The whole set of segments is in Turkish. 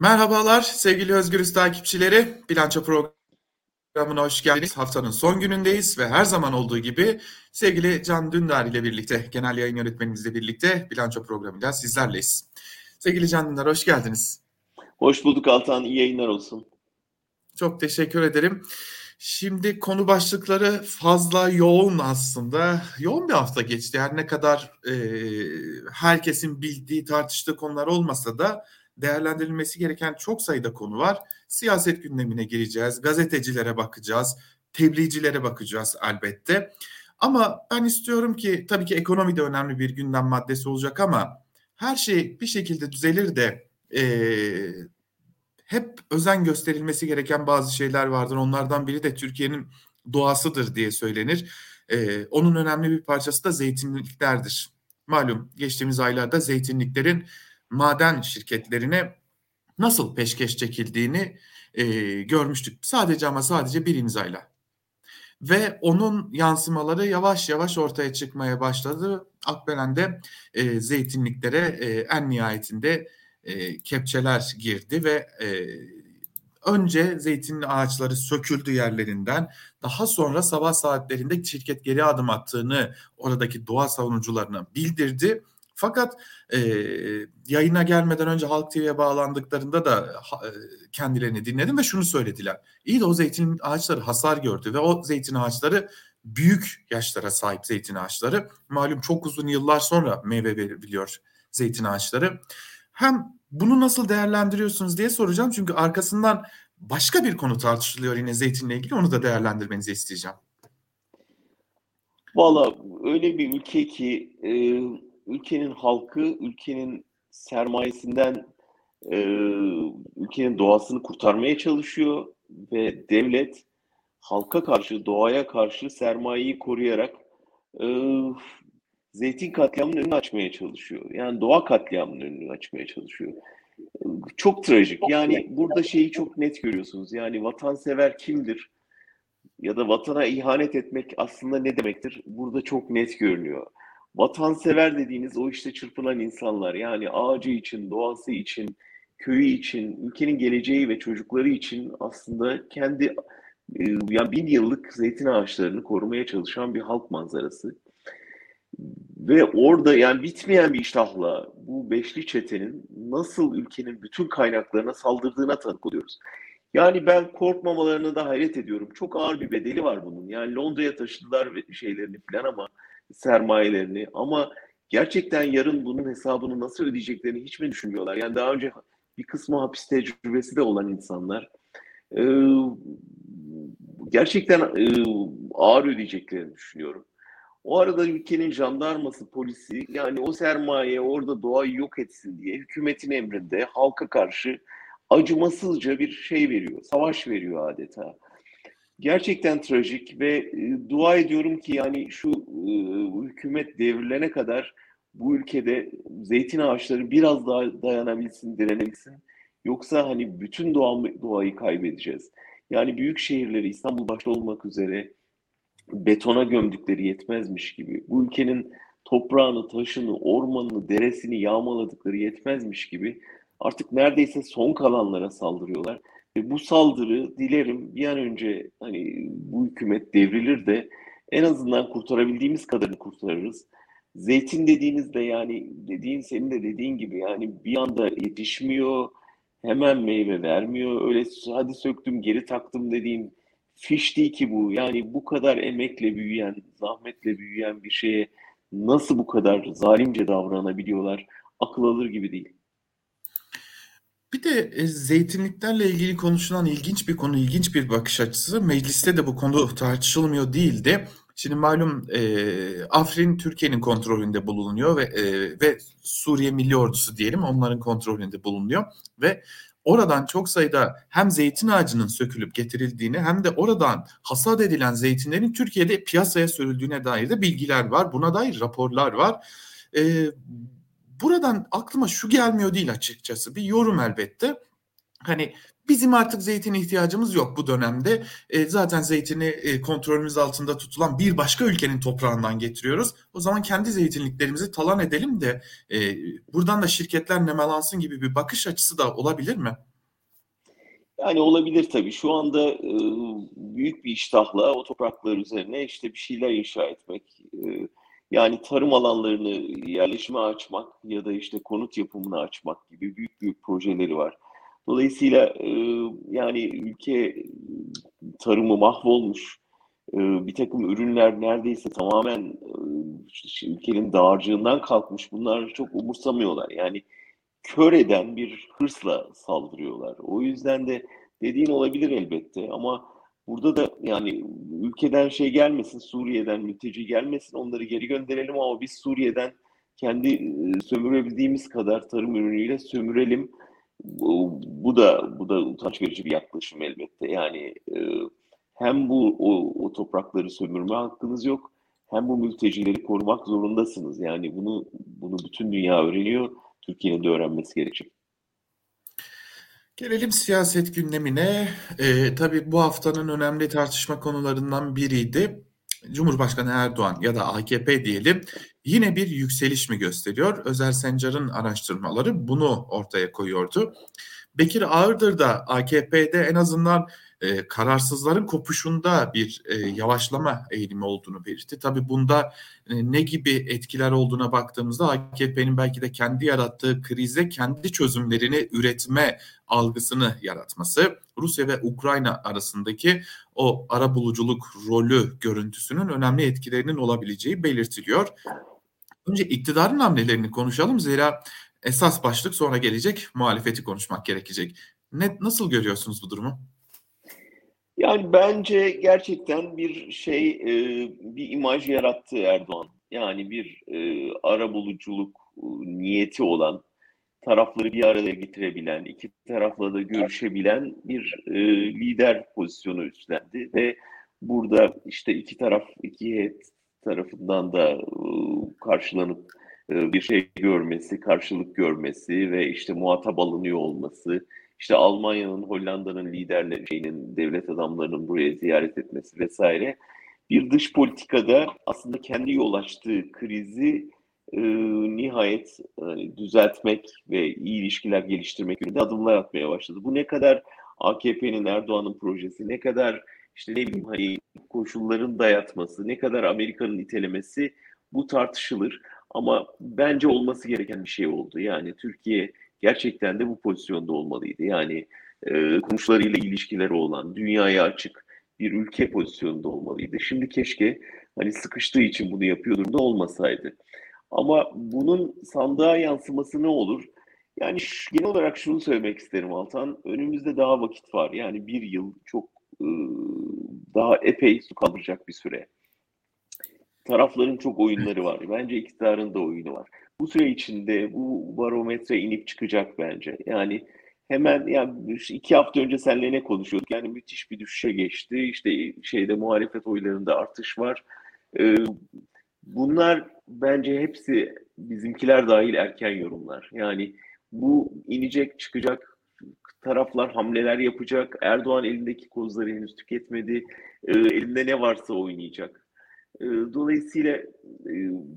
Merhabalar sevgili Özgürüz takipçileri. Bilanço programına hoş geldiniz. Haftanın son günündeyiz ve her zaman olduğu gibi sevgili Can Dündar ile birlikte, genel yayın yönetmenimizle birlikte bilanço programıyla sizlerleyiz. Sevgili Can Dündar hoş geldiniz. Hoş bulduk Altan, iyi yayınlar olsun. Çok teşekkür ederim. Şimdi konu başlıkları fazla yoğun aslında. Yoğun bir hafta geçti. Her ne kadar e, herkesin bildiği, tartıştığı konular olmasa da değerlendirilmesi gereken çok sayıda konu var. Siyaset gündemine gireceğiz, gazetecilere bakacağız, tebliğcilere bakacağız elbette. Ama ben istiyorum ki tabii ki ekonomi de önemli bir gündem maddesi olacak ama her şey bir şekilde düzelir de e, hep özen gösterilmesi gereken bazı şeyler vardır. Onlardan biri de Türkiye'nin doğasıdır diye söylenir. E, onun önemli bir parçası da zeytinliklerdir. Malum geçtiğimiz aylarda zeytinliklerin maden şirketlerine nasıl peşkeş çekildiğini e, görmüştük. Sadece ama sadece bir imzayla. Ve onun yansımaları yavaş yavaş ortaya çıkmaya başladı. Akbelen'de e, zeytinliklere e, en nihayetinde e, kepçeler girdi ve e, önce zeytin ağaçları söküldü yerlerinden. Daha sonra sabah saatlerinde şirket geri adım attığını oradaki doğa savunucularına bildirdi fakat e, yayına gelmeden önce Halk TV'ye bağlandıklarında da e, kendilerini dinledim ve şunu söylediler. İyi de o zeytin ağaçları hasar gördü ve o zeytin ağaçları büyük yaşlara sahip zeytin ağaçları. Malum çok uzun yıllar sonra meyve verebiliyor zeytin ağaçları. Hem bunu nasıl değerlendiriyorsunuz diye soracağım. Çünkü arkasından başka bir konu tartışılıyor yine zeytinle ilgili. Onu da değerlendirmenizi isteyeceğim. Valla öyle bir ülke ki e, ülkenin halkı ülkenin sermayesinden e, ülkenin doğasını kurtarmaya çalışıyor ve devlet halka karşı, doğaya karşı sermayeyi koruyarak e, zeytin katliamının önünü açmaya çalışıyor. Yani doğa katliamının önünü açmaya çalışıyor. Çok trajik. Yani burada şeyi çok net görüyorsunuz. Yani vatansever kimdir? Ya da vatana ihanet etmek aslında ne demektir? Burada çok net görünüyor vatansever dediğiniz o işte çırpınan insanlar yani ağacı için, doğası için, köyü için, ülkenin geleceği ve çocukları için aslında kendi e, yani bin yıllık zeytin ağaçlarını korumaya çalışan bir halk manzarası. Ve orada yani bitmeyen bir iştahla bu beşli çetenin nasıl ülkenin bütün kaynaklarına saldırdığına tanık oluyoruz. Yani ben korkmamalarını da hayret ediyorum. Çok ağır bir bedeli var bunun. Yani Londra'ya taşıdılar şeylerini falan ama sermayelerini ama gerçekten yarın bunun hesabını nasıl ödeyeceklerini hiç mi düşünmüyorlar? Yani daha önce bir kısmı hapis tecrübesi de olan insanlar e, gerçekten e, ağır ödeyeceklerini düşünüyorum. O arada ülkenin jandarması, polisi yani o sermaye orada doğayı yok etsin diye hükümetin emrinde halka karşı acımasızca bir şey veriyor, savaş veriyor adeta gerçekten trajik ve e, dua ediyorum ki yani şu e, hükümet devrilene kadar bu ülkede zeytin ağaçları biraz daha dayanabilsin, direnebilsin. Yoksa hani bütün doğa, doğayı kaybedeceğiz. Yani büyük şehirleri İstanbul başta olmak üzere betona gömdükleri yetmezmiş gibi. Bu ülkenin toprağını, taşını, ormanını, deresini yağmaladıkları yetmezmiş gibi artık neredeyse son kalanlara saldırıyorlar. E, bu saldırı dilerim bir an önce hani bu hükümet devrilir de en azından kurtarabildiğimiz kadarını kurtarırız. Zeytin dediğinizde yani dediğin senin de dediğin gibi yani bir anda yetişmiyor, hemen meyve vermiyor. Öyle hadi söktüm geri taktım dediğim fiş değil ki bu. Yani bu kadar emekle büyüyen, zahmetle büyüyen bir şeye nasıl bu kadar zalimce davranabiliyorlar? Akıl alır gibi değil. Bir de e, zeytinliklerle ilgili konuşulan ilginç bir konu, ilginç bir bakış açısı. Mecliste de bu konu tartışılmıyor değildi. Şimdi malum e, Afrin Türkiye'nin kontrolünde bulunuyor ve e, ve Suriye Milli Ordusu diyelim onların kontrolünde bulunuyor ve oradan çok sayıda hem zeytin ağacının sökülüp getirildiğini hem de oradan hasat edilen zeytinlerin Türkiye'de piyasaya sürüldüğüne dair de bilgiler var. Buna dair raporlar var. E, buradan aklıma şu gelmiyor değil açıkçası. Bir yorum elbette. Hani bizim artık zeytin ihtiyacımız yok bu dönemde. E, zaten zeytini e, kontrolümüz altında tutulan bir başka ülkenin toprağından getiriyoruz. O zaman kendi zeytinliklerimizi talan edelim de e, buradan da şirketler nemalansın gibi bir bakış açısı da olabilir mi? Yani olabilir tabii. Şu anda e, büyük bir iştahla o topraklar üzerine işte bir şeyler inşa etmek, e, yani tarım alanlarını yerleşime açmak ya da işte konut yapımını açmak gibi büyük büyük projeleri var. Dolayısıyla e, yani ülke tarımı mahvolmuş, e, bir takım ürünler neredeyse tamamen e, ülkenin dağarcığından kalkmış. Bunlar çok umursamıyorlar. Yani kör eden bir hırsla saldırıyorlar. O yüzden de dediğin olabilir elbette ama burada da yani ülkeden şey gelmesin, Suriye'den mülteci gelmesin, onları geri gönderelim ama biz Suriye'den kendi e, sömürebildiğimiz kadar tarım ürünüyle sömürelim. Bu, bu da bu da utanç verici bir yaklaşım elbette. Yani e, hem bu o, o toprakları sömürme hakkınız yok, hem bu mültecileri korumak zorundasınız. Yani bunu bunu bütün dünya öğreniyor. Türkiye'nin de öğrenmesi gerekecek. Gelelim siyaset gündemine. Ee, tabii bu haftanın önemli tartışma konularından biriydi. Cumhurbaşkanı Erdoğan ya da AKP diyelim yine bir yükseliş mi gösteriyor? Özer Sencar'ın araştırmaları bunu ortaya koyuyordu. Bekir Ağırdır da AKP'de en azından e, kararsızların kopuşunda bir e, yavaşlama eğilimi olduğunu belirtti. Tabii bunda e, ne gibi etkiler olduğuna baktığımızda AKP'nin belki de kendi yarattığı krize kendi çözümlerini üretme algısını yaratması, Rusya ve Ukrayna arasındaki o ara buluculuk rolü görüntüsünün önemli etkilerinin olabileceği belirtiliyor. Önce iktidarın hamlelerini konuşalım zira esas başlık sonra gelecek muhalefeti konuşmak gerekecek. Ne, nasıl görüyorsunuz bu durumu? Yani bence gerçekten bir şey, e, bir imaj yarattı Erdoğan. Yani bir e, ara buluculuk e, niyeti olan, tarafları bir araya getirebilen, iki tarafla da görüşebilen bir e, lider pozisyonu üstlendi ve burada işte iki taraf, iki heyet tarafından da e, karşılanıp e, bir şey görmesi, karşılık görmesi ve işte muhatap alınıyor olması, işte Almanya'nın, Hollanda'nın liderleri, şeyinin, devlet adamlarının buraya ziyaret etmesi vesaire bir dış politikada aslında kendi yol açtığı krizi e, nihayet e, düzeltmek ve iyi ilişkiler geliştirmek yönünde adımlar atmaya başladı. Bu ne kadar AKP'nin, Erdoğan'ın projesi, ne kadar işte ne bileyim hani koşulların dayatması, ne kadar Amerika'nın itelemesi bu tartışılır. Ama bence olması gereken bir şey oldu. Yani Türkiye gerçekten de bu pozisyonda olmalıydı. Yani e, komşularıyla ilişkileri olan, dünyaya açık bir ülke pozisyonunda olmalıydı. Şimdi keşke hani sıkıştığı için bunu yapıyor durumda olmasaydı. Ama bunun sandığa yansıması ne olur? Yani genel olarak şunu söylemek isterim Altan. Önümüzde daha vakit var. Yani bir yıl çok e, daha epey su kaldıracak bir süre. Tarafların çok oyunları var. Bence iktidarın da oyunu var bu süre içinde bu barometre inip çıkacak bence. Yani hemen yani iki hafta önce seninle ne konuşuyorduk? Yani müthiş bir düşüşe geçti. İşte şeyde muhalefet oylarında artış var. Ee, bunlar bence hepsi bizimkiler dahil erken yorumlar. Yani bu inecek çıkacak taraflar hamleler yapacak. Erdoğan elindeki kozları henüz tüketmedi. Ee, elinde ne varsa oynayacak. Ee, dolayısıyla e,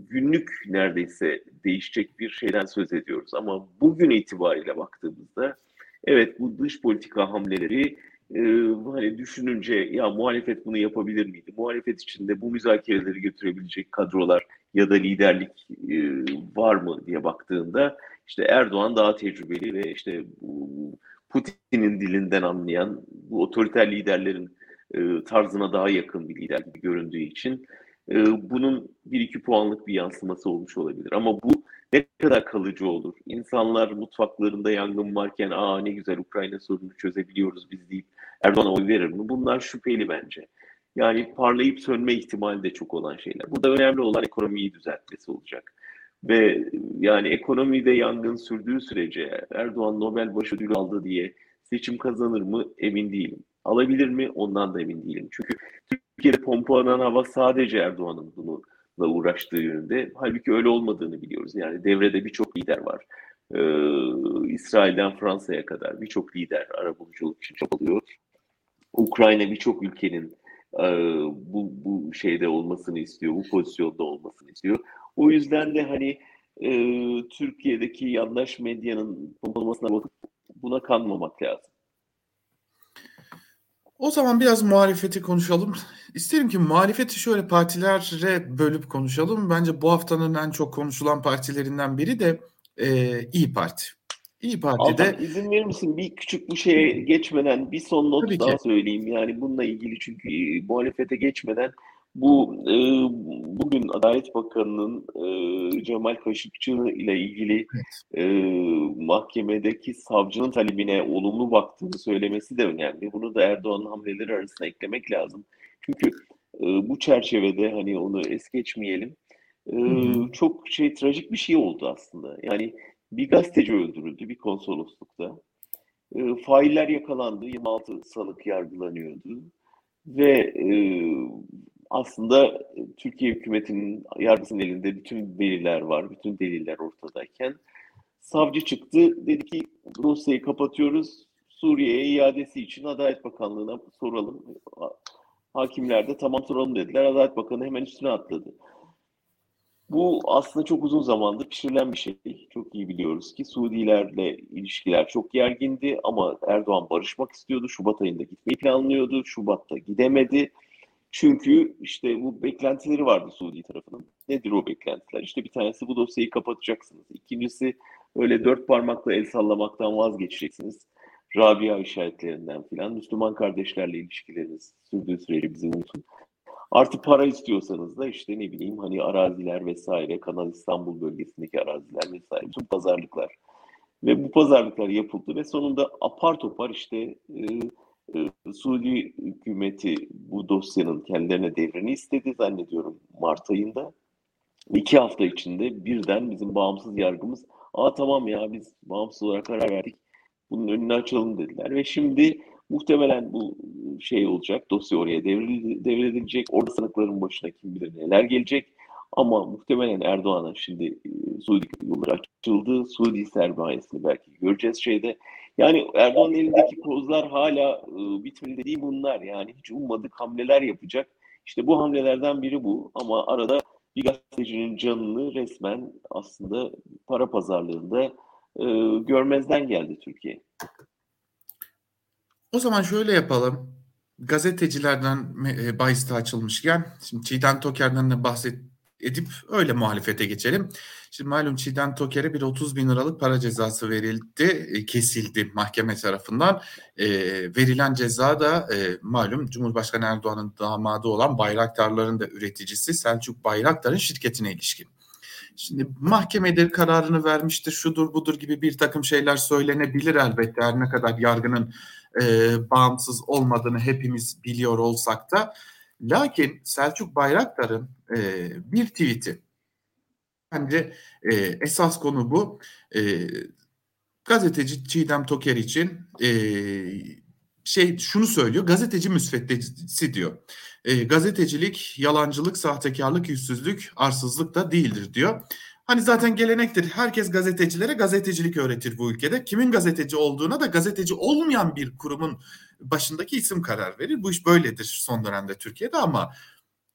günlük neredeyse değişecek bir şeyden söz ediyoruz. Ama bugün itibariyle baktığımızda evet bu dış politika hamleleri e, hani düşününce ya muhalefet bunu yapabilir miydi? Muhalefet içinde bu müzakereleri götürebilecek kadrolar ya da liderlik e, var mı diye baktığında işte Erdoğan daha tecrübeli ve işte Putin'in dilinden anlayan bu otoriter liderlerin tarzına daha yakın bir lider gibi göründüğü için e, bunun bir iki puanlık bir yansıması olmuş olabilir. Ama bu ne kadar kalıcı olur? İnsanlar mutfaklarında yangın varken aa ne güzel Ukrayna sorununu çözebiliyoruz biz deyip Erdoğan'a oy verir mi? Bunlar şüpheli bence. Yani parlayıp sönme ihtimali de çok olan şeyler. Burada önemli olan ekonomiyi düzeltmesi olacak. Ve yani ekonomide yangın sürdüğü sürece Erdoğan Nobel Baş Ödülü aldı diye seçim kazanır mı emin değilim. Alabilir mi ondan da emin değilim. Çünkü Türkiye'de pompalanan hava sadece Erdoğan'ın bununla uğraştığı yönünde. Halbuki öyle olmadığını biliyoruz. Yani devrede birçok lider var. Ee, İsrail'den Fransa'ya kadar birçok lider arabuluculuk için çabalıyor. Ukrayna birçok ülkenin e, bu, bu şeyde olmasını istiyor, bu pozisyonda olmasını istiyor. O yüzden de hani e, Türkiye'deki yandaş medyanın pompalamasına bakıp buna kanmamak lazım. O zaman biraz muhalefeti konuşalım. İsterim ki muhalefeti şöyle partilere bölüp konuşalım. Bence bu haftanın en çok konuşulan partilerinden biri de e, İyi Parti. İyi Parti'de... Altan izin verir misin? Bir küçük bu şeye geçmeden bir son not daha söyleyeyim. Yani bununla ilgili çünkü e, muhalefete geçmeden bu e, bugün Adalet Bakanı'nın e, Cemal Kaşıkçı ile ilgili evet. e, mahkemedeki savcının talebine olumlu baktığını söylemesi de önemli. Bunu da Erdoğan'ın hamleleri arasına eklemek lazım. Çünkü e, bu çerçevede hani onu es geçmeyelim. E, çok şey trajik bir şey oldu aslında. Yani bir gazeteci öldürüldü bir konsoloslukta. E, failler yakalandı. 26 sanık yargılanıyordu. Ve e, aslında e, Türkiye hükümetinin yargısının elinde bütün veriler var, bütün deliller ortadayken savcı çıktı dedi ki dosyayı kapatıyoruz Suriye'ye iadesi için Adalet Bakanlığı'na soralım. Hakimler de tamam soralım dediler. Adalet Bakanı hemen üstüne atladı. Bu aslında çok uzun zamandır pişirilen bir şey. Çok iyi biliyoruz ki Suudilerle ilişkiler çok gergindi ama Erdoğan barışmak istiyordu. Şubat ayında gitmeyi planlıyordu. Şubat'ta gidemedi. Çünkü işte bu beklentileri vardı Suudi tarafının. Nedir o beklentiler? İşte bir tanesi bu dosyayı kapatacaksınız. İkincisi öyle dört parmakla el sallamaktan vazgeçeceksiniz. Rabia işaretlerinden filan. Müslüman kardeşlerle ilişkileriniz sürdüğü sürece bizi unutun. Artı para istiyorsanız da işte ne bileyim hani araziler vesaire, Kanal İstanbul bölgesindeki araziler vesaire, bütün pazarlıklar. Ve bu pazarlıklar yapıldı ve sonunda apar topar işte e, Suudi hükümeti bu dosyanın kendilerine devrini istedi zannediyorum Mart ayında. İki hafta içinde birden bizim bağımsız yargımız aa tamam ya biz bağımsız olarak karar verdik bunun önünü açalım dediler ve şimdi muhtemelen bu şey olacak dosya oraya devredilecek orada sanıkların başına kim bilir neler gelecek ama muhtemelen Erdoğan'ın şimdi e, Suudi yolları açıldı. Suudi sermayesini belki göreceğiz şeyde. Yani Erdoğan'ın elindeki kozlar hala e, bitmedi değil bunlar. Yani hiç ummadık hamleler yapacak. İşte bu hamlelerden biri bu. Ama arada bir gazetecinin canını resmen aslında para pazarlığında e, görmezden geldi Türkiye. O zaman şöyle yapalım. Gazetecilerden e, bahiste açılmışken, şimdi Çiğdem Toker'den de bahset, edip öyle muhalefete geçelim. Şimdi malum Çiğdem Toker'e bir 30 bin liralık para cezası verildi, e, kesildi mahkeme tarafından. E, verilen ceza da e, malum Cumhurbaşkanı Erdoğan'ın damadı olan Bayraktarların da üreticisi Selçuk Bayraktar'ın şirketine ilişkin. Şimdi mahkemedir kararını vermiştir, şudur budur gibi bir takım şeyler söylenebilir elbette her ne kadar yargının e, bağımsız olmadığını hepimiz biliyor olsak da. Lakin Selçuk Bayraktar'ın e, bir tweet'i bence e, esas konu bu. E, gazeteci Çiğdem Toker için e, şey şunu söylüyor. Gazeteci müsveddesi diyor. E, gazetecilik, yalancılık, sahtekarlık, yüzsüzlük, arsızlık da değildir diyor. Hani zaten gelenektir. Herkes gazetecilere gazetecilik öğretir bu ülkede. Kimin gazeteci olduğuna da gazeteci olmayan bir kurumun başındaki isim karar verir. Bu iş böyledir son dönemde Türkiye'de ama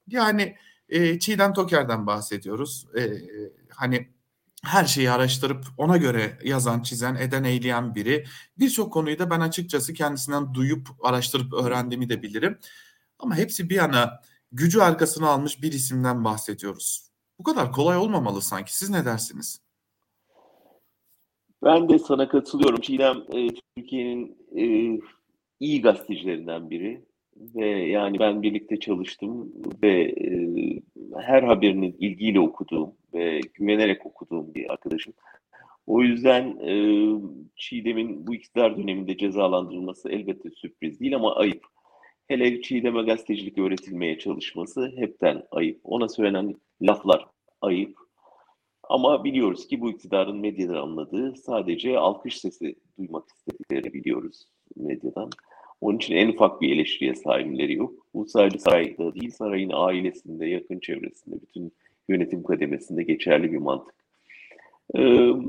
yani e, Çiğdem Toker'den bahsediyoruz. E, hani her şeyi araştırıp ona göre yazan, çizen, eden, eyleyen biri. Birçok konuyu da ben açıkçası kendisinden duyup araştırıp öğrendiğimi de bilirim. Ama hepsi bir yana gücü arkasına almış bir isimden bahsediyoruz. Bu kadar kolay olmamalı sanki. Siz ne dersiniz? Ben de sana katılıyorum. Çiğdem e, Türkiye'nin e, iyi gazetecilerinden biri ve yani ben birlikte çalıştım ve e, her haberini ilgiyle okuduğum ve güvenerek okuduğum bir arkadaşım. O yüzden e, Çiğdem'in bu iktidar döneminde cezalandırılması elbette sürpriz değil ama ayıp. Hele Çiğdem'e gazetecilik öğretilmeye çalışması hepten ayıp. Ona söylenen laflar ayıp. Ama biliyoruz ki bu iktidarın medyadan anladığı sadece alkış sesi duymak istediklerini biliyoruz medyadan. Onun için en ufak bir eleştiriye sahipleri yok. Bu sadece sarayda değil, sarayın ailesinde, yakın çevresinde, bütün yönetim kademesinde geçerli bir mantık. Ee,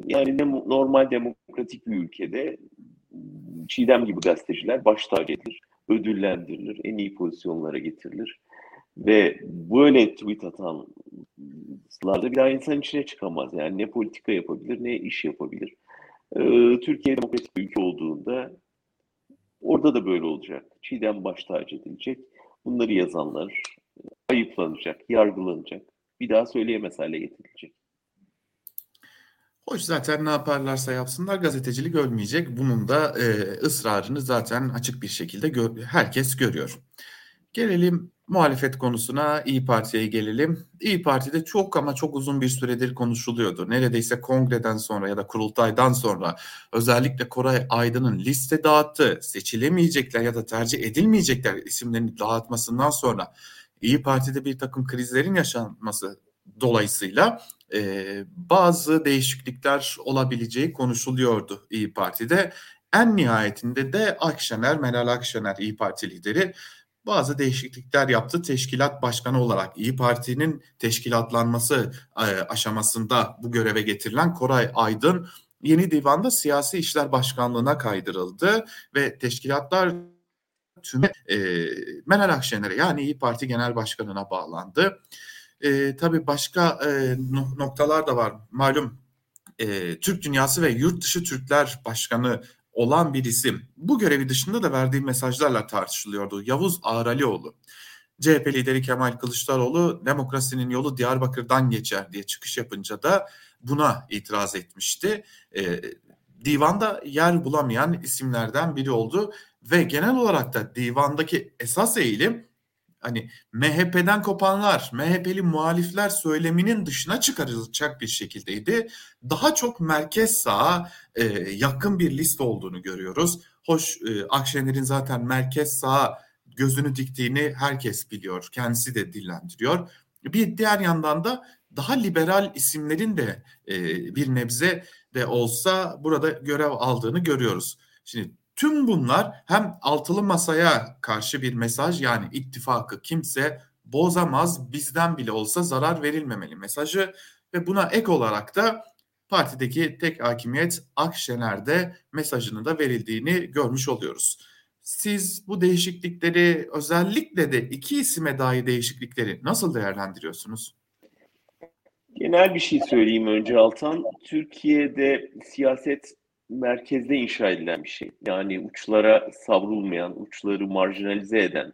yani normal demokratik bir ülkede Çiğdem gibi gazeteciler baş tacı ödüllendirilir, en iyi pozisyonlara getirilir. Ve böyle tweet atanlarda bir daha insan içine çıkamaz. Yani ne politika yapabilir ne iş yapabilir. Ee, Türkiye demokratik bir ülke olduğunda orada da böyle olacak. Çiğdem baş tacı edilecek. Bunları yazanlar ayıplanacak, yargılanacak. Bir daha söyleyemez hale getirilecek. Hoş zaten ne yaparlarsa yapsınlar gazetecilik ölmeyecek. Bunun da e, ısrarını zaten açık bir şekilde gö- herkes görüyor. Gelelim muhalefet konusuna İyi Parti'ye gelelim. İyi Parti'de çok ama çok uzun bir süredir konuşuluyordu. Neredeyse kongreden sonra ya da kurultaydan sonra özellikle Koray Aydın'ın liste dağıttı, seçilemeyecekler ya da tercih edilmeyecekler isimlerini dağıtmasından sonra İyi Parti'de bir takım krizlerin yaşanması dolayısıyla e, bazı değişiklikler olabileceği konuşuluyordu İyi Parti'de. En nihayetinde de Akşener, Meral Akşener İyi Parti lideri bazı değişiklikler yaptı. Teşkilat başkanı olarak İyi Parti'nin teşkilatlanması e, aşamasında bu göreve getirilen Koray Aydın yeni divanda siyasi işler başkanlığına kaydırıldı ve teşkilatlar tüm e, Meral Akşener'e yani İyi Parti Genel Başkanı'na bağlandı. E, tabii başka e, noktalar da var. Malum e, Türk Dünyası ve Yurt Dışı Türkler Başkanı olan bir isim. Bu görevi dışında da verdiği mesajlarla tartışılıyordu. Yavuz Ağralioğlu. CHP lideri Kemal Kılıçdaroğlu demokrasinin yolu Diyarbakır'dan geçer diye çıkış yapınca da buna itiraz etmişti. E, divanda yer bulamayan isimlerden biri oldu ve genel olarak da divandaki esas eğilim hani MHP'den kopanlar, MHP'li muhalifler söyleminin dışına çıkarılacak bir şekildeydi. Daha çok merkez sağa e, yakın bir liste olduğunu görüyoruz. Hoş e, Akşener'in zaten merkez sağa gözünü diktiğini herkes biliyor. Kendisi de dillendiriyor. Bir diğer yandan da daha liberal isimlerin de e, bir nebze de olsa burada görev aldığını görüyoruz. Şimdi Tüm bunlar hem altılı masaya karşı bir mesaj yani ittifakı kimse bozamaz bizden bile olsa zarar verilmemeli mesajı ve buna ek olarak da partideki tek hakimiyet Akşener'de mesajının da verildiğini görmüş oluyoruz. Siz bu değişiklikleri özellikle de iki isime dair değişiklikleri nasıl değerlendiriyorsunuz? Genel bir şey söyleyeyim önce Altan. Türkiye'de siyaset merkezde inşa edilen bir şey. Yani uçlara savrulmayan, uçları marjinalize eden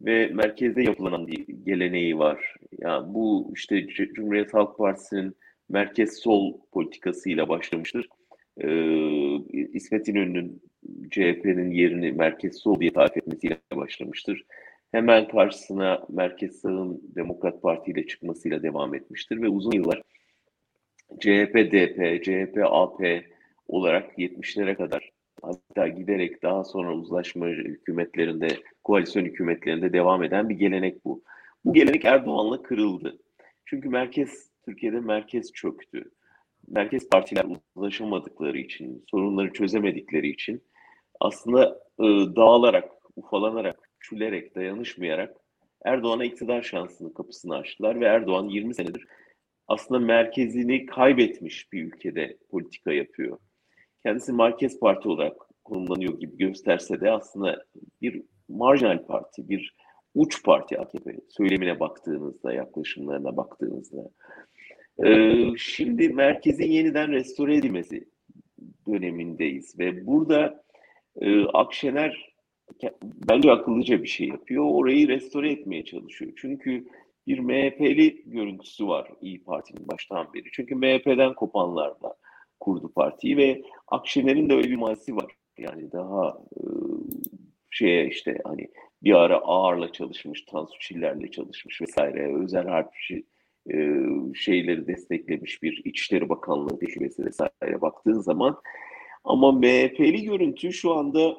ve merkezde yapılan bir geleneği var. Yani bu işte Cumhuriyet Halk Partisi'nin merkez sol politikasıyla başlamıştır. Ee, İsmet İnönü'nün CHP'nin yerini merkez sol diye tarif etmesiyle başlamıştır. Hemen karşısına merkez sağın Demokrat Parti ile çıkmasıyla devam etmiştir ve uzun yıllar CHP, DP, CHP, AP, olarak 70'lere kadar hatta giderek daha sonra uzlaşma hükümetlerinde, koalisyon hükümetlerinde devam eden bir gelenek bu. Bu gelenek Erdoğan'la kırıldı. Çünkü merkez, Türkiye'de merkez çöktü. Merkez partiler uzlaşamadıkları için, sorunları çözemedikleri için aslında e, dağılarak, ufalanarak, çülerek, dayanışmayarak Erdoğan'a iktidar şansını kapısını açtılar ve Erdoğan 20 senedir aslında merkezini kaybetmiş bir ülkede politika yapıyor kendisi Merkez Parti olarak konumlanıyor gibi gösterse de aslında bir marjinal parti, bir uç parti AKP söylemine baktığınızda, yaklaşımlarına baktığınızda. Ee, şimdi merkezin yeniden restore edilmesi dönemindeyiz ve burada e, Akşener bence akıllıca bir şey yapıyor. Orayı restore etmeye çalışıyor. Çünkü bir MHP'li görüntüsü var İyi Parti'nin baştan beri. Çünkü MHP'den kopanlarla kurdu partiyi ve Akşener'in de öyle bir mazisi var. Yani daha e, şeye işte hani bir ara ağırla çalışmış, Tansu Çiller'le çalışmış vesaire, özel harpçi e, şeyleri desteklemiş bir İçişleri Bakanlığı tecrübesi vesaire baktığın zaman ama MHP'li görüntü şu anda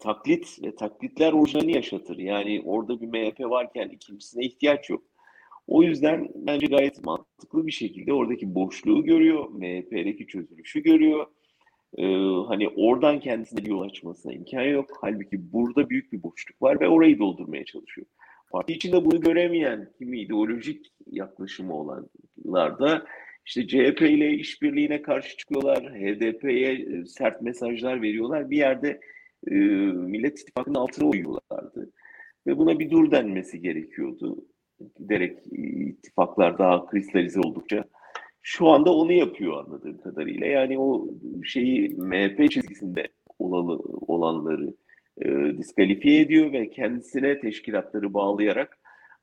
taklit ve taklitler orijinali yaşatır. Yani orada bir MHP varken ikincisine ihtiyaç yok. O yüzden bence gayet mantıklı bir şekilde oradaki boşluğu görüyor, MHP'deki çözülüşü görüyor. Ee, hani oradan kendisine yol açmasına imkan yok. Halbuki burada büyük bir boşluk var ve orayı doldurmaya çalışıyor. Parti içinde bunu göremeyen kimi ideolojik yaklaşımı olanlar da işte CHP ile işbirliğine karşı çıkıyorlar, HDP'ye e, sert mesajlar veriyorlar. Bir yerde e, Millet İttifakı'nın altına uyuyorlardı. Ve buna bir dur denmesi gerekiyordu giderek ittifaklar daha kristalize oldukça şu anda onu yapıyor anladığım kadarıyla. Yani o şeyi MHP çizgisinde olalı, olanları e, diskalifiye ediyor ve kendisine teşkilatları bağlayarak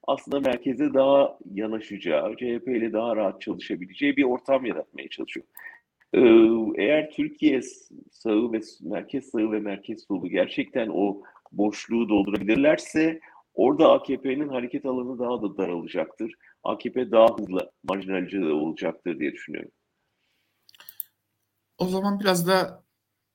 aslında merkeze daha yanaşacağı, CHP ile daha rahat çalışabileceği bir ortam yaratmaya çalışıyor. Ee, eğer Türkiye sağı ve merkez sağı ve merkez solu gerçekten o boşluğu doldurabilirlerse orada AKP'nin hareket alanı daha da daralacaktır. AKP daha hızlı marjinalce olacaktır diye düşünüyorum. O zaman biraz da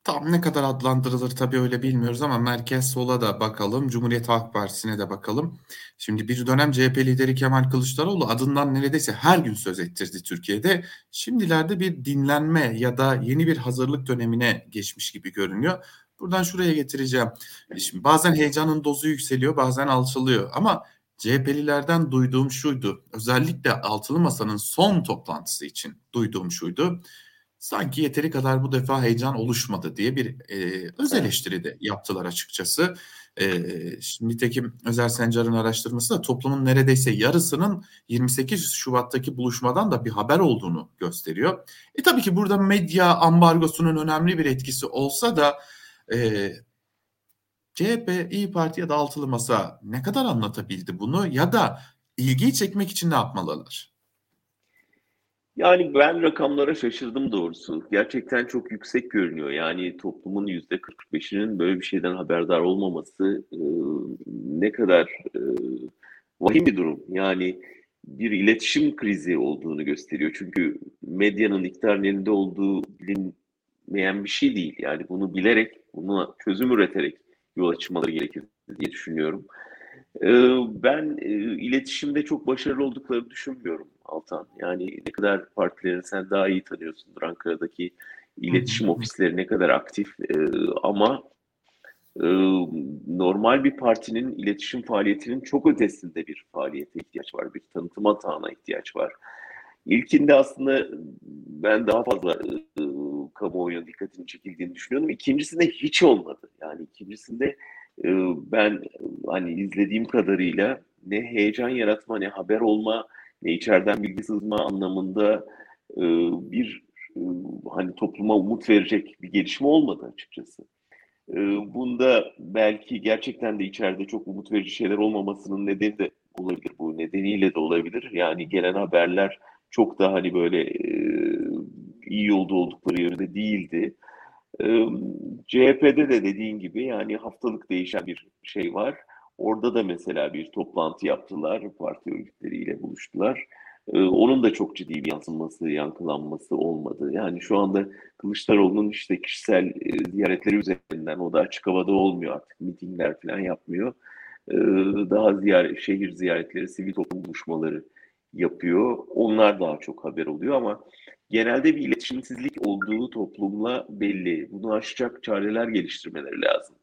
Tam ne kadar adlandırılır tabii öyle bilmiyoruz ama merkez sola da bakalım, Cumhuriyet Halk Partisi'ne de bakalım. Şimdi bir dönem CHP lideri Kemal Kılıçdaroğlu adından neredeyse her gün söz ettirdi Türkiye'de. Şimdilerde bir dinlenme ya da yeni bir hazırlık dönemine geçmiş gibi görünüyor. Buradan şuraya getireceğim. Şimdi bazen heyecanın dozu yükseliyor, bazen alçalıyor ama CHP'lilerden duyduğum şuydu. Özellikle Altılı Masa'nın son toplantısı için duyduğum şuydu sanki yeteri kadar bu defa heyecan oluşmadı diye bir e, öz eleştiri de yaptılar açıkçası. E, şimdi nitekim Özer Sencar'ın araştırması da toplumun neredeyse yarısının 28 Şubat'taki buluşmadan da bir haber olduğunu gösteriyor. E tabii ki burada medya ambargosunun önemli bir etkisi olsa da e, CHP, İyi Parti ya da Altılı Masa ne kadar anlatabildi bunu ya da ilgiyi çekmek için ne yapmalılar? Yani ben rakamlara şaşırdım doğrusu. Gerçekten çok yüksek görünüyor. Yani toplumun yüzde 45'inin böyle bir şeyden haberdar olmaması e, ne kadar e, vahim bir durum. Yani bir iletişim krizi olduğunu gösteriyor. Çünkü medyanın iktidarın elinde olduğu bilinmeyen bir şey değil. Yani bunu bilerek, buna çözüm üreterek yol açmaları gerekir diye düşünüyorum. Ee, ben e, iletişimde çok başarılı olduklarını düşünmüyorum Altan. Yani ne kadar partilerini sen daha iyi tanıyorsundur. Ankara'daki iletişim ofisleri ne kadar aktif ee, ama e, normal bir partinin iletişim faaliyetinin çok ötesinde bir faaliyete ihtiyaç var. Bir tanıtım atağına ihtiyaç var. İlkinde aslında ben daha fazla e, kamuoyunun dikkatini çekildiğini düşünüyorum. İkincisinde hiç olmadı. Yani ikincisinde ee, ben hani izlediğim kadarıyla ne heyecan yaratma ne haber olma ne içeriden bilgi sızma anlamında e, bir e, hani topluma umut verecek bir gelişme olmadı açıkçası. Ee, bunda belki gerçekten de içeride çok umut verici şeyler olmamasının nedeni de olabilir. Bu nedeniyle de olabilir. Yani gelen haberler çok da hani böyle e, iyi yolda oldukları yönde değildi. CHP'de de dediğin gibi yani haftalık değişen bir şey var. Orada da mesela bir toplantı yaptılar, parti örgütleriyle buluştular. Onun da çok ciddi bir yansıması, yankılanması olmadı. Yani şu anda Kılıçdaroğlu'nun işte kişisel ziyaretleri üzerinden o da açık havada olmuyor artık. Mitingler falan yapmıyor. Daha ziyaret, şehir ziyaretleri, sivil toplum buluşmaları yapıyor. Onlar daha çok haber oluyor ama genelde bir iletişimsizlik olduğu toplumla belli. Bunu aşacak çareler geliştirmeleri lazım.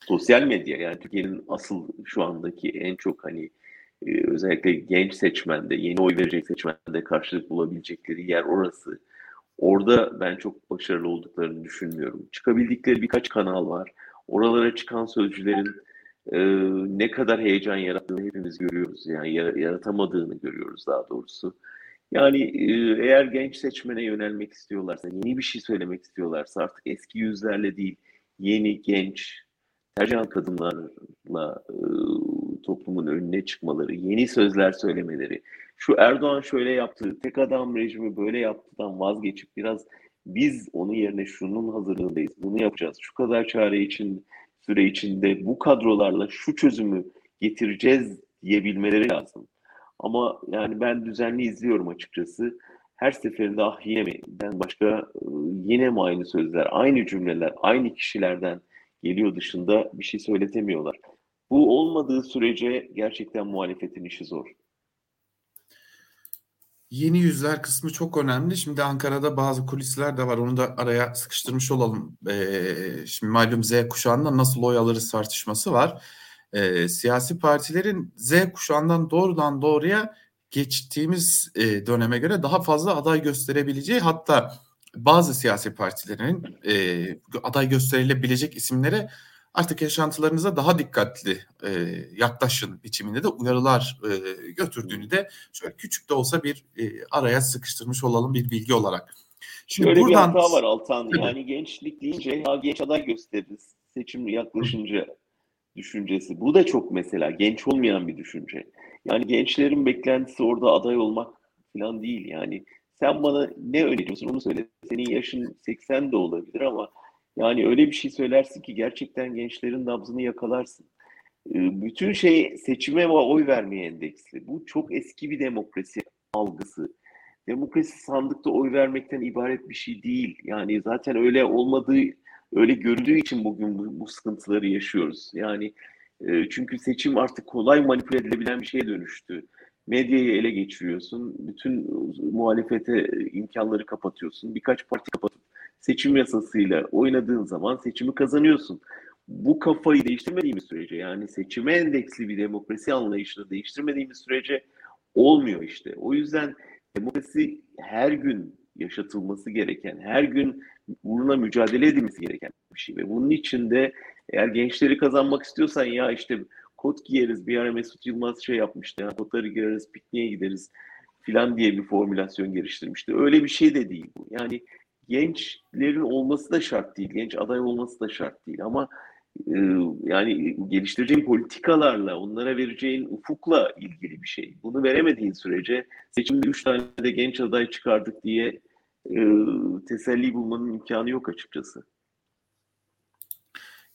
Sosyal medya yani Türkiye'nin asıl şu andaki en çok hani e, özellikle genç seçmende, yeni oy verecek seçmende karşılık bulabilecekleri yer orası. Orada ben çok başarılı olduklarını düşünmüyorum. Çıkabildikleri birkaç kanal var. Oralara çıkan sözcülerin e, ne kadar heyecan yarattığını hepimiz görüyoruz. Yani yaratamadığını görüyoruz daha doğrusu. Yani e, eğer genç seçmene yönelmek istiyorlarsa, yeni bir şey söylemek istiyorlarsa artık eski yüzlerle değil, yeni, genç, tercih kadınlarla e, toplumun önüne çıkmaları, yeni sözler söylemeleri, şu Erdoğan şöyle yaptı, tek adam rejimi böyle yaptıdan vazgeçip biraz biz onun yerine şunun hazırlığındayız, bunu yapacağız, şu kadar çare için, süre içinde bu kadrolarla şu çözümü getireceğiz diyebilmeleri lazım. Ama yani ben düzenli izliyorum açıkçası. Her seferinde ah yine mi? Ben başka e, yine mi aynı sözler, aynı cümleler, aynı kişilerden geliyor dışında bir şey söyletemiyorlar. Bu olmadığı sürece gerçekten muhalefetin işi zor. Yeni yüzler kısmı çok önemli. Şimdi Ankara'da bazı kulisler de var. Onu da araya sıkıştırmış olalım. Ee, şimdi malum Z kuşağında nasıl oy alırız tartışması var e, siyasi partilerin Z kuşağından doğrudan doğruya geçtiğimiz e, döneme göre daha fazla aday gösterebileceği hatta bazı siyasi partilerin e, aday gösterilebilecek isimlere artık yaşantılarınıza daha dikkatli e, yaklaşın biçiminde de uyarılar e, götürdüğünü de şöyle küçük de olsa bir e, araya sıkıştırmış olalım bir bilgi olarak. Şimdi Şöyle buradan... bir hata var Altan. Yani gençlik deyince ha genç aday gösteririz seçim yaklaşınca düşüncesi. Bu da çok mesela genç olmayan bir düşünce. Yani gençlerin beklentisi orada aday olmak falan değil yani. Sen bana ne öneriyorsun onu söyle. Senin yaşın 80 de olabilir ama yani öyle bir şey söylersin ki gerçekten gençlerin nabzını yakalarsın. Ee, bütün şey seçime ve oy vermeye endeksli. Bu çok eski bir demokrasi algısı. Demokrasi sandıkta oy vermekten ibaret bir şey değil. Yani zaten öyle olmadığı, öyle görüldüğü için bugün bu, bu sıkıntıları yaşıyoruz. Yani e, çünkü seçim artık kolay manipüle edilebilen bir şeye dönüştü. Medyayı ele geçiriyorsun, bütün muhalefete imkanları kapatıyorsun, birkaç parti kapatıp seçim yasasıyla oynadığın zaman seçimi kazanıyorsun bu kafayı değiştirmediğimiz sürece yani seçime endeksli bir demokrasi anlayışını değiştirmediğimiz sürece olmuyor işte. O yüzden demokrasi her gün yaşatılması gereken, her gün uğruna mücadele edilmesi gereken bir şey. Ve bunun için de eğer gençleri kazanmak istiyorsan ya işte kot giyeriz bir ara Mesut Yılmaz şey yapmıştı. Yani kotları giyeriz, pikniğe gideriz filan diye bir formülasyon geliştirmişti. Öyle bir şey de değil bu. Yani gençlerin olması da şart değil. Genç aday olması da şart değil. Ama ee, yani geliştireceğin politikalarla, onlara vereceğin ufukla ilgili bir şey. Bunu veremediğin sürece seçimde üç tane de genç aday çıkardık diye e, teselli bulmanın imkanı yok açıkçası.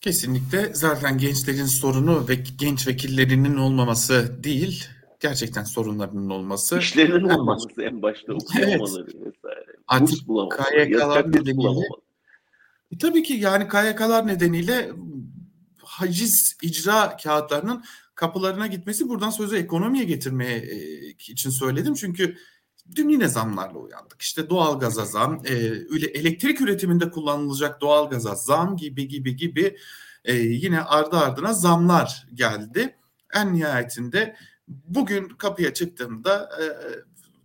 Kesinlikle zaten gençlerin sorunu ve genç vekillerinin olmaması değil, gerçekten sorunlarının olması. İşlerinin en olmaması baş... en başta okuyamaları evet. vesaire. Artık KYK'lar nedeniyle e, tabii ki yani KYK'lar nedeniyle haciz icra kağıtlarının kapılarına gitmesi buradan sözü ekonomiye getirmeye e, için söyledim. Çünkü dün yine zamlarla uyandık. İşte doğalgaza zam, e, elektrik üretiminde kullanılacak doğalgaza zam gibi gibi gibi e, yine ardı ardına zamlar geldi. En nihayetinde bugün kapıya çıktığımda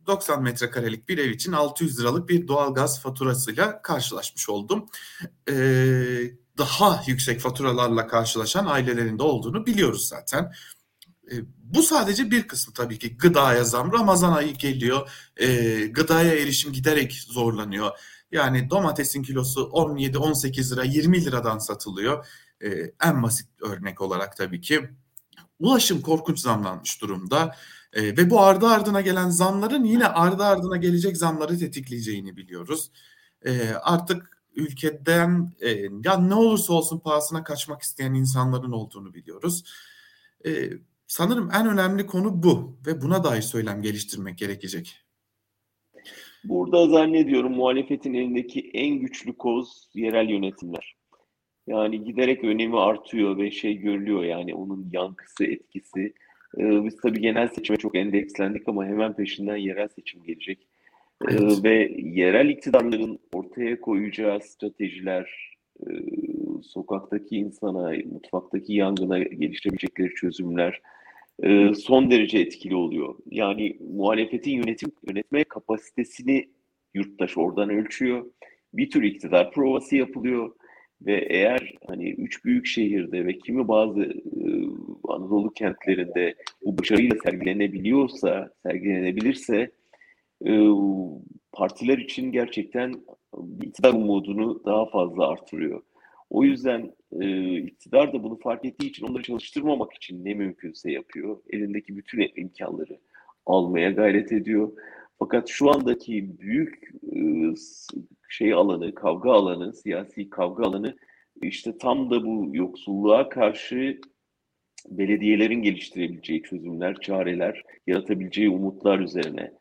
90 metrekarelik bir ev için 600 liralık bir doğalgaz faturasıyla karşılaşmış oldum. Ee, daha yüksek faturalarla karşılaşan ailelerin de olduğunu biliyoruz zaten. E, bu sadece bir kısmı tabii ki gıdaya zam. Ramazan ayı geliyor. E, gıdaya erişim giderek zorlanıyor. Yani domatesin kilosu 17-18 lira 20 liradan satılıyor. E, en basit örnek olarak tabii ki. Ulaşım korkunç zamlanmış durumda. E, ve bu ardı ardına gelen zamların yine ardı ardına gelecek zamları tetikleyeceğini biliyoruz. E, artık ülkeden e, ya ne olursa olsun pahasına kaçmak isteyen insanların olduğunu biliyoruz. E, sanırım en önemli konu bu ve buna dair söylem geliştirmek gerekecek. Burada zannediyorum muhalefetin elindeki en güçlü koz yerel yönetimler. Yani giderek önemi artıyor ve şey görülüyor yani onun yankısı, etkisi. Ee, biz tabii genel seçime çok endekslendik ama hemen peşinden yerel seçim gelecek. Evet. ve yerel iktidarların ortaya koyacağı stratejiler, e, sokaktaki insana, mutfaktaki yangına geliştirebilecekleri çözümler e, son derece etkili oluyor. Yani muhalefetin yönetim yönetme kapasitesini yurttaş oradan ölçüyor. Bir tür iktidar provası yapılıyor ve eğer hani üç büyük şehirde ve kimi bazı e, Anadolu kentlerinde bu başarıyla sergilenebiliyorsa, sergilenebilirse e, partiler için gerçekten iktidar umudunu daha fazla artırıyor. O yüzden e, iktidar da bunu fark ettiği için onları çalıştırmamak için ne mümkünse yapıyor. Elindeki bütün imkanları almaya gayret ediyor. Fakat şu andaki büyük e, şey alanı, kavga alanı, siyasi kavga alanı işte tam da bu yoksulluğa karşı belediyelerin geliştirebileceği çözümler, çareler, yaratabileceği umutlar üzerine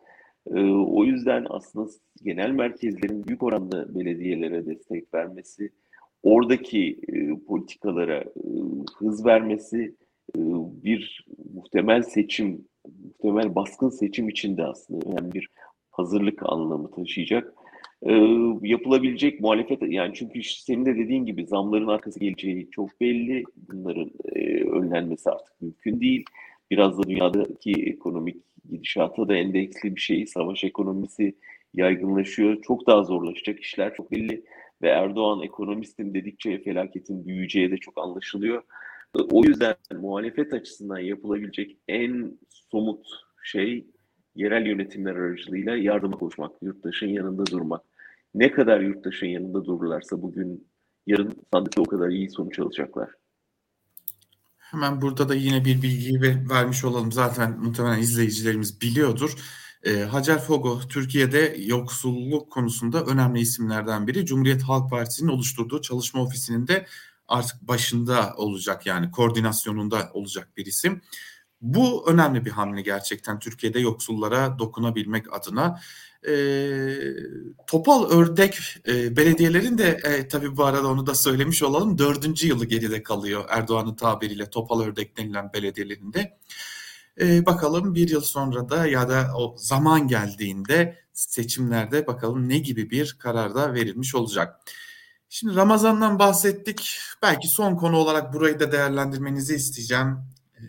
ee, o yüzden aslında genel merkezlerin büyük oranda belediyelere destek vermesi, oradaki e, politikalara e, hız vermesi e, bir muhtemel seçim, muhtemel baskın seçim için de aslında önemli bir hazırlık anlamı taşıyacak. E, yapılabilecek muhalefet yani çünkü senin de dediğin gibi zamların arkası geleceği çok belli. Bunların e, önlenmesi artık mümkün değil. Biraz da dünyadaki ekonomik gidişata da endeksli bir şey. Savaş ekonomisi yaygınlaşıyor. Çok daha zorlaşacak işler çok belli. Ve Erdoğan ekonomistin dedikçe felaketin büyüyeceği de çok anlaşılıyor. O yüzden muhalefet açısından yapılabilecek en somut şey yerel yönetimler aracılığıyla yardıma koşmak, yurttaşın yanında durmak. Ne kadar yurttaşın yanında dururlarsa bugün yarın sandıkta o kadar iyi sonuç alacaklar. Hemen burada da yine bir bilgiyi vermiş olalım. Zaten muhtemelen izleyicilerimiz biliyordur. E, Hacer Fogo Türkiye'de yoksulluk konusunda önemli isimlerden biri. Cumhuriyet Halk Partisi'nin oluşturduğu çalışma ofisinin de artık başında olacak yani koordinasyonunda olacak bir isim. Bu önemli bir hamle gerçekten Türkiye'de yoksullara dokunabilmek adına. E, Topal Ördek e, belediyelerin de e, tabii bu arada onu da söylemiş olalım dördüncü yılı geride kalıyor Erdoğan'ın tabiriyle Topal Ördek denilen belediyelerinde. E, bakalım bir yıl sonra da ya da o zaman geldiğinde seçimlerde bakalım ne gibi bir karar da verilmiş olacak. Şimdi Ramazan'dan bahsettik. Belki son konu olarak burayı da değerlendirmenizi isteyeceğim. E,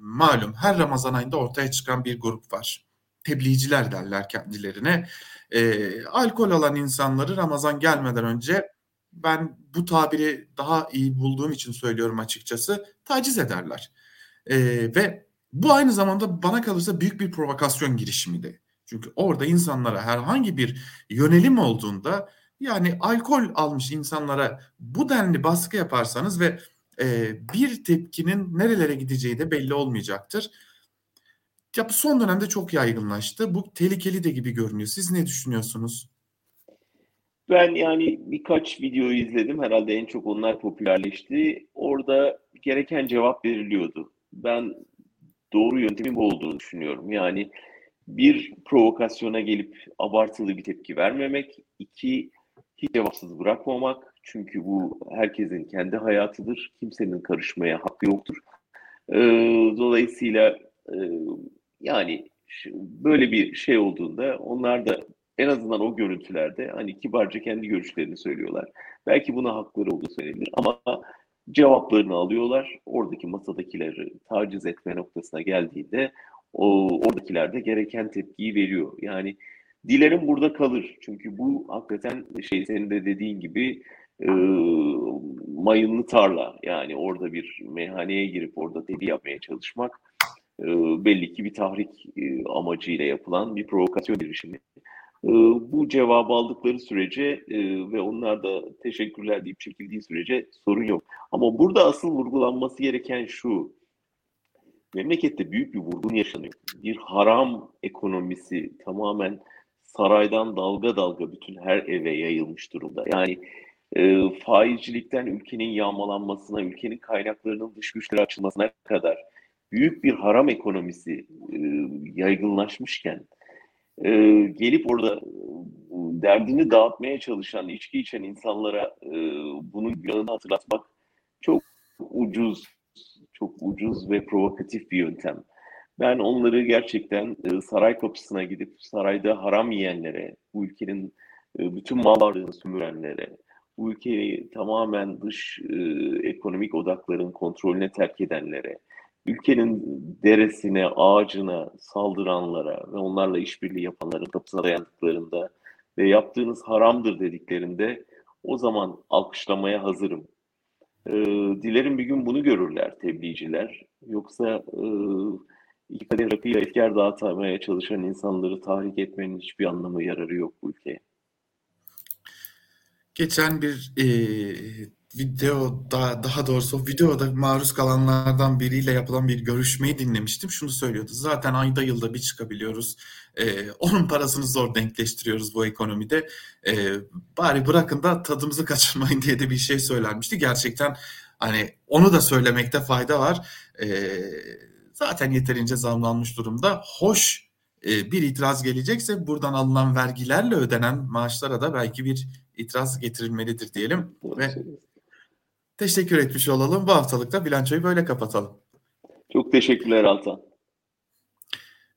malum her Ramazan ayında ortaya çıkan bir grup var. Tebliğciler derler kendilerine. E, alkol alan insanları Ramazan gelmeden önce ben bu tabiri daha iyi bulduğum için söylüyorum açıkçası taciz ederler. E, ve bu aynı zamanda bana kalırsa büyük bir provokasyon girişimiydi. Çünkü orada insanlara herhangi bir yönelim olduğunda yani alkol almış insanlara bu denli baskı yaparsanız ve e, bir tepkinin nerelere gideceği de belli olmayacaktır. Ya son dönemde çok yaygınlaştı. Bu tehlikeli de gibi görünüyor. Siz ne düşünüyorsunuz? Ben yani birkaç video izledim. Herhalde en çok onlar popülerleşti. Orada gereken cevap veriliyordu. Ben doğru yöntemin bu olduğunu düşünüyorum. Yani bir provokasyona gelip abartılı bir tepki vermemek, iki hiç cevapsız bırakmamak. Çünkü bu herkesin kendi hayatıdır. Kimsenin karışmaya hakkı yoktur. Ee, dolayısıyla e, yani böyle bir şey olduğunda onlar da en azından o görüntülerde hani kibarca kendi görüşlerini söylüyorlar. Belki buna hakları olduğu söylenir ama cevaplarını alıyorlar. Oradaki masadakileri taciz etme noktasına geldiğinde o oradakiler de gereken tepkiyi veriyor. Yani dilerim burada kalır. Çünkü bu hakikaten şey senin de dediğin gibi e, mayınlı tarla. Yani orada bir meyhaneye girip orada deli yapmaya çalışmak e, belli ki bir tahrik e, amacıyla yapılan bir provokasyon girişimi. E, bu cevabı aldıkları sürece e, ve onlar da teşekkürler deyip çekildiği sürece sorun yok. Ama burada asıl vurgulanması gereken şu. Memlekette büyük bir vurgun yaşanıyor. Bir haram ekonomisi tamamen saraydan dalga dalga bütün her eve yayılmış durumda. Yani e, faizcilikten ülkenin yağmalanmasına, ülkenin kaynaklarının dış güçlere açılmasına kadar büyük bir haram ekonomisi e, yaygınlaşmışken e, gelip orada derdini dağıtmaya çalışan, içki içen insanlara e, bunun yanını hatırlatmak çok ucuz, çok ucuz ve provokatif bir yöntem. Ben onları gerçekten e, saray kapısına gidip sarayda haram yiyenlere, bu ülkenin e, bütün mal varlığını sömürenlere, bu ülkeyi tamamen dış e, ekonomik odakların kontrolüne terk edenlere, ülkenin deresine, ağacına saldıranlara ve onlarla işbirliği yapanların kapısına dayandıklarında ve yaptığınız haramdır dediklerinde o zaman alkışlamaya hazırım. E, dilerim bir gün bunu görürler tebliğciler. Yoksa e, iki kadeh rakıyla efkar dağıtmaya çalışan insanları tahrik etmenin hiçbir anlamı yararı yok bu ülkeye. Geçen bir e, videoda daha doğrusu videoda maruz kalanlardan biriyle yapılan bir görüşmeyi dinlemiştim. Şunu söylüyordu. Zaten ayda yılda bir çıkabiliyoruz. Ee, onun parasını zor denkleştiriyoruz bu ekonomide. Ee, bari bırakın da tadımızı kaçırmayın diye de bir şey söylenmişti. Gerçekten hani onu da söylemekte fayda var. Ee, zaten yeterince zamlanmış durumda. Hoş e, bir itiraz gelecekse buradan alınan vergilerle ödenen maaşlara da belki bir itiraz getirilmelidir diyelim. Ve teşekkür etmiş olalım. Bu haftalıkta bilançoyu böyle kapatalım. Çok teşekkürler Altan.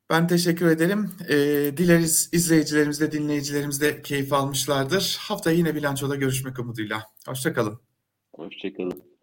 Ben teşekkür ederim. E, dileriz izleyicilerimiz de dinleyicilerimiz de keyif almışlardır. Hafta yine bilançoda görüşmek umuduyla. Hoşçakalın. Hoşçakalın.